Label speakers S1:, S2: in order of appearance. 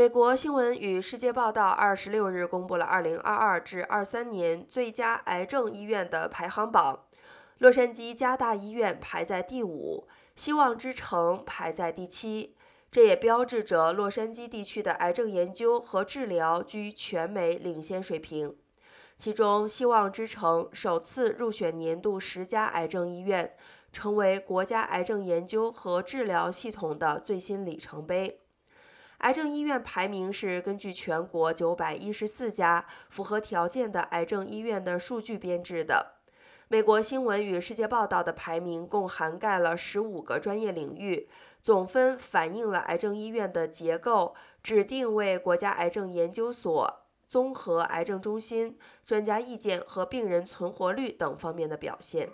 S1: 美国新闻与世界报道二十六日公布了二零二二至二三年最佳癌症医院的排行榜，洛杉矶加大医院排在第五，希望之城排在第七。这也标志着洛杉矶地区的癌症研究和治疗居全美领先水平。其中，希望之城首次入选年度十佳癌症医院，成为国家癌症研究和治疗系统的最新里程碑。癌症医院排名是根据全国九百一十四家符合条件的癌症医院的数据编制的。美国新闻与世界报道的排名共涵盖了十五个专业领域，总分反映了癌症医院的结构、指定为国家癌症研究所、综合癌症中心、专家意见和病人存活率等方面的表现。